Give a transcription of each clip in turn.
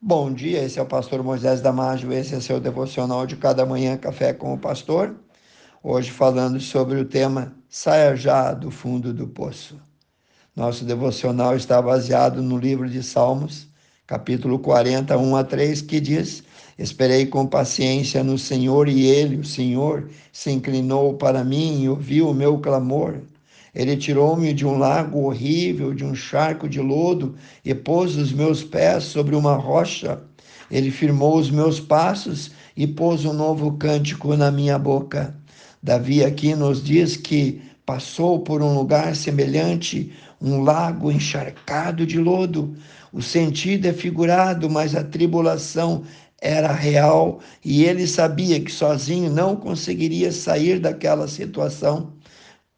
Bom dia, esse é o pastor Moisés Damásio, esse é seu devocional de cada manhã, Café com o Pastor. Hoje falando sobre o tema Saia já do fundo do poço. Nosso devocional está baseado no livro de Salmos, capítulo 41 a 3, que diz: Esperei com paciência no Senhor e ele, o Senhor, se inclinou para mim e ouviu o meu clamor. Ele tirou-me de um lago horrível, de um charco de lodo, e pôs os meus pés sobre uma rocha. Ele firmou os meus passos e pôs um novo cântico na minha boca. Davi aqui nos diz que passou por um lugar semelhante, um lago encharcado de lodo. O sentido é figurado, mas a tribulação era real e ele sabia que sozinho não conseguiria sair daquela situação.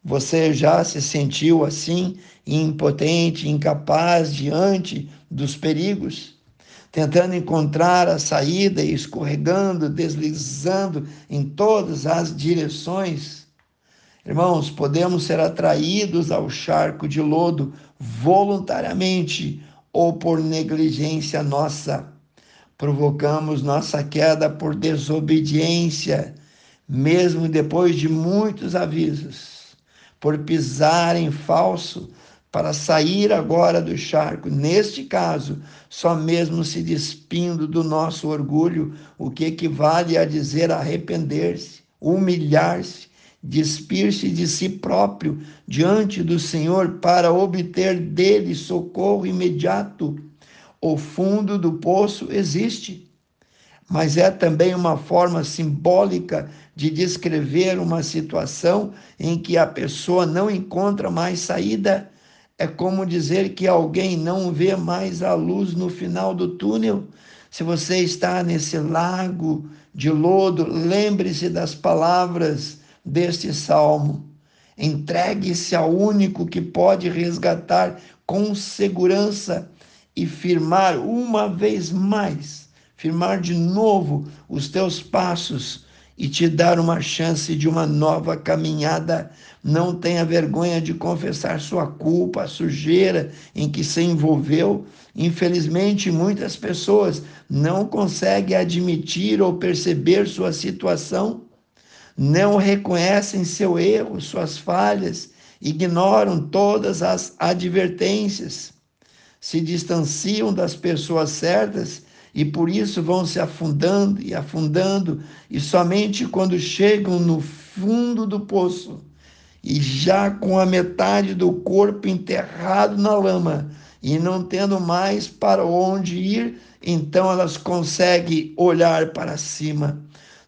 Você já se sentiu assim, impotente, incapaz diante dos perigos? Tentando encontrar a saída e escorregando, deslizando em todas as direções? Irmãos, podemos ser atraídos ao charco de lodo voluntariamente ou por negligência nossa. Provocamos nossa queda por desobediência, mesmo depois de muitos avisos por pisar em falso para sair agora do charco. Neste caso, só mesmo se despindo do nosso orgulho, o que equivale a dizer arrepender-se, humilhar-se, despir-se de si próprio diante do Senhor para obter dele socorro imediato. O fundo do poço existe mas é também uma forma simbólica de descrever uma situação em que a pessoa não encontra mais saída. É como dizer que alguém não vê mais a luz no final do túnel. Se você está nesse lago de lodo, lembre-se das palavras deste salmo. Entregue-se ao único que pode resgatar com segurança e firmar uma vez mais firmar de novo os teus passos e te dar uma chance de uma nova caminhada. Não tenha vergonha de confessar sua culpa, a sujeira em que se envolveu. Infelizmente, muitas pessoas não conseguem admitir ou perceber sua situação, não reconhecem seu erro, suas falhas, ignoram todas as advertências, se distanciam das pessoas certas e por isso vão se afundando e afundando, e somente quando chegam no fundo do poço e já com a metade do corpo enterrado na lama e não tendo mais para onde ir, então elas conseguem olhar para cima.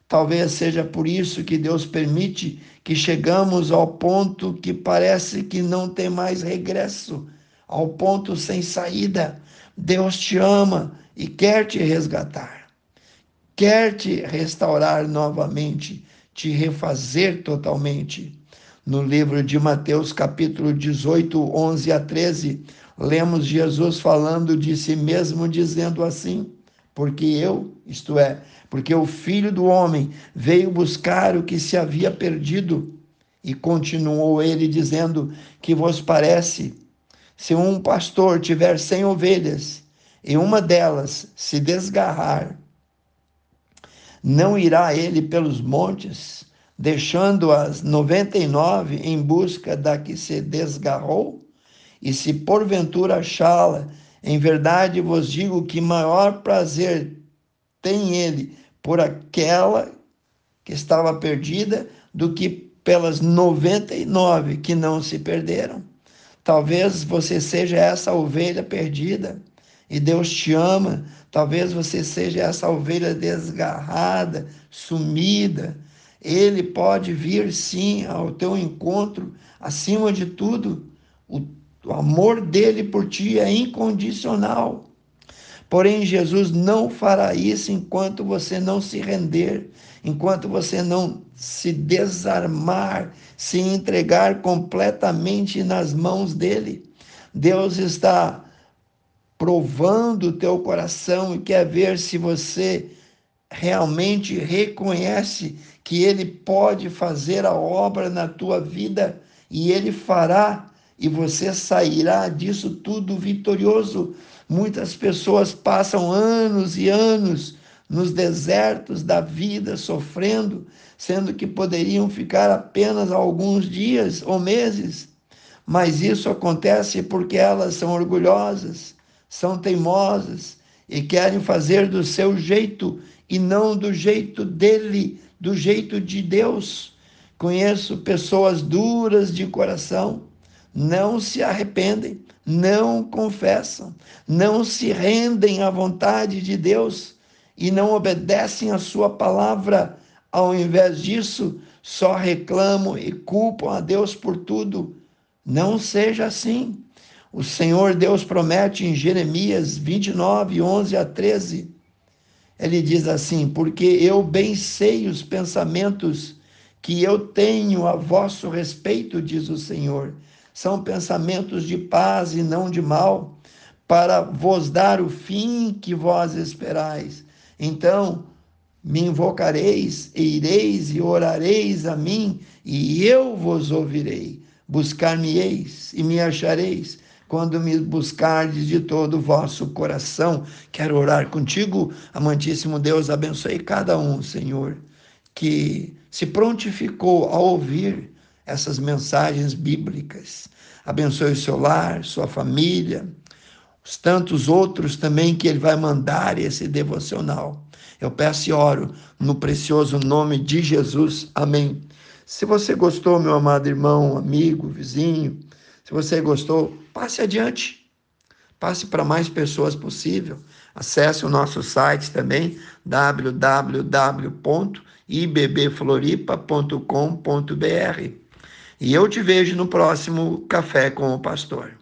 Talvez seja por isso que Deus permite que chegamos ao ponto que parece que não tem mais regresso, ao ponto sem saída. Deus te ama e quer te resgatar, quer te restaurar novamente, te refazer totalmente. No livro de Mateus, capítulo 18, 11 a 13, lemos Jesus falando de si mesmo, dizendo assim: Porque eu, isto é, porque o filho do homem veio buscar o que se havia perdido. E continuou ele dizendo: Que vos parece? Se um pastor tiver cem ovelhas e uma delas se desgarrar, não irá ele pelos montes, deixando as noventa e nove em busca da que se desgarrou? E se porventura achá-la, em verdade vos digo que maior prazer tem ele por aquela que estava perdida do que pelas noventa e nove que não se perderam. Talvez você seja essa ovelha perdida e Deus te ama. Talvez você seja essa ovelha desgarrada, sumida. Ele pode vir sim ao teu encontro, acima de tudo. O, o amor dele por ti é incondicional. Porém, Jesus não fará isso enquanto você não se render, enquanto você não se desarmar, se entregar completamente nas mãos dele. Deus está provando o teu coração e quer ver se você realmente reconhece que ele pode fazer a obra na tua vida e ele fará e você sairá disso tudo vitorioso. Muitas pessoas passam anos e anos nos desertos da vida sofrendo, sendo que poderiam ficar apenas alguns dias ou meses. Mas isso acontece porque elas são orgulhosas, são teimosas e querem fazer do seu jeito e não do jeito dele, do jeito de Deus. Conheço pessoas duras de coração, não se arrependem, não confessam, não se rendem à vontade de Deus e não obedecem a sua palavra. Ao invés disso, só reclamam e culpam a Deus por tudo. Não seja assim. O Senhor Deus promete em Jeremias 29, 11 a 13. Ele diz assim: Porque eu bem sei os pensamentos que eu tenho a vosso respeito, diz o Senhor. São pensamentos de paz e não de mal, para vos dar o fim que vós esperais. Então, me invocareis, e ireis e orareis a mim, e eu vos ouvirei. Buscar-me-eis e me achareis, quando me buscardes de todo o vosso coração. Quero orar contigo, amantíssimo Deus, abençoe cada um, Senhor, que se prontificou a ouvir essas mensagens bíblicas. Abençoe o seu lar, sua família, os tantos outros também que ele vai mandar esse devocional. Eu peço e oro no precioso nome de Jesus. Amém. Se você gostou, meu amado irmão, amigo, vizinho, se você gostou, passe adiante. Passe para mais pessoas possível. Acesse o nosso site também, www.ibbfloripa.com.br. E eu te vejo no próximo Café com o Pastor.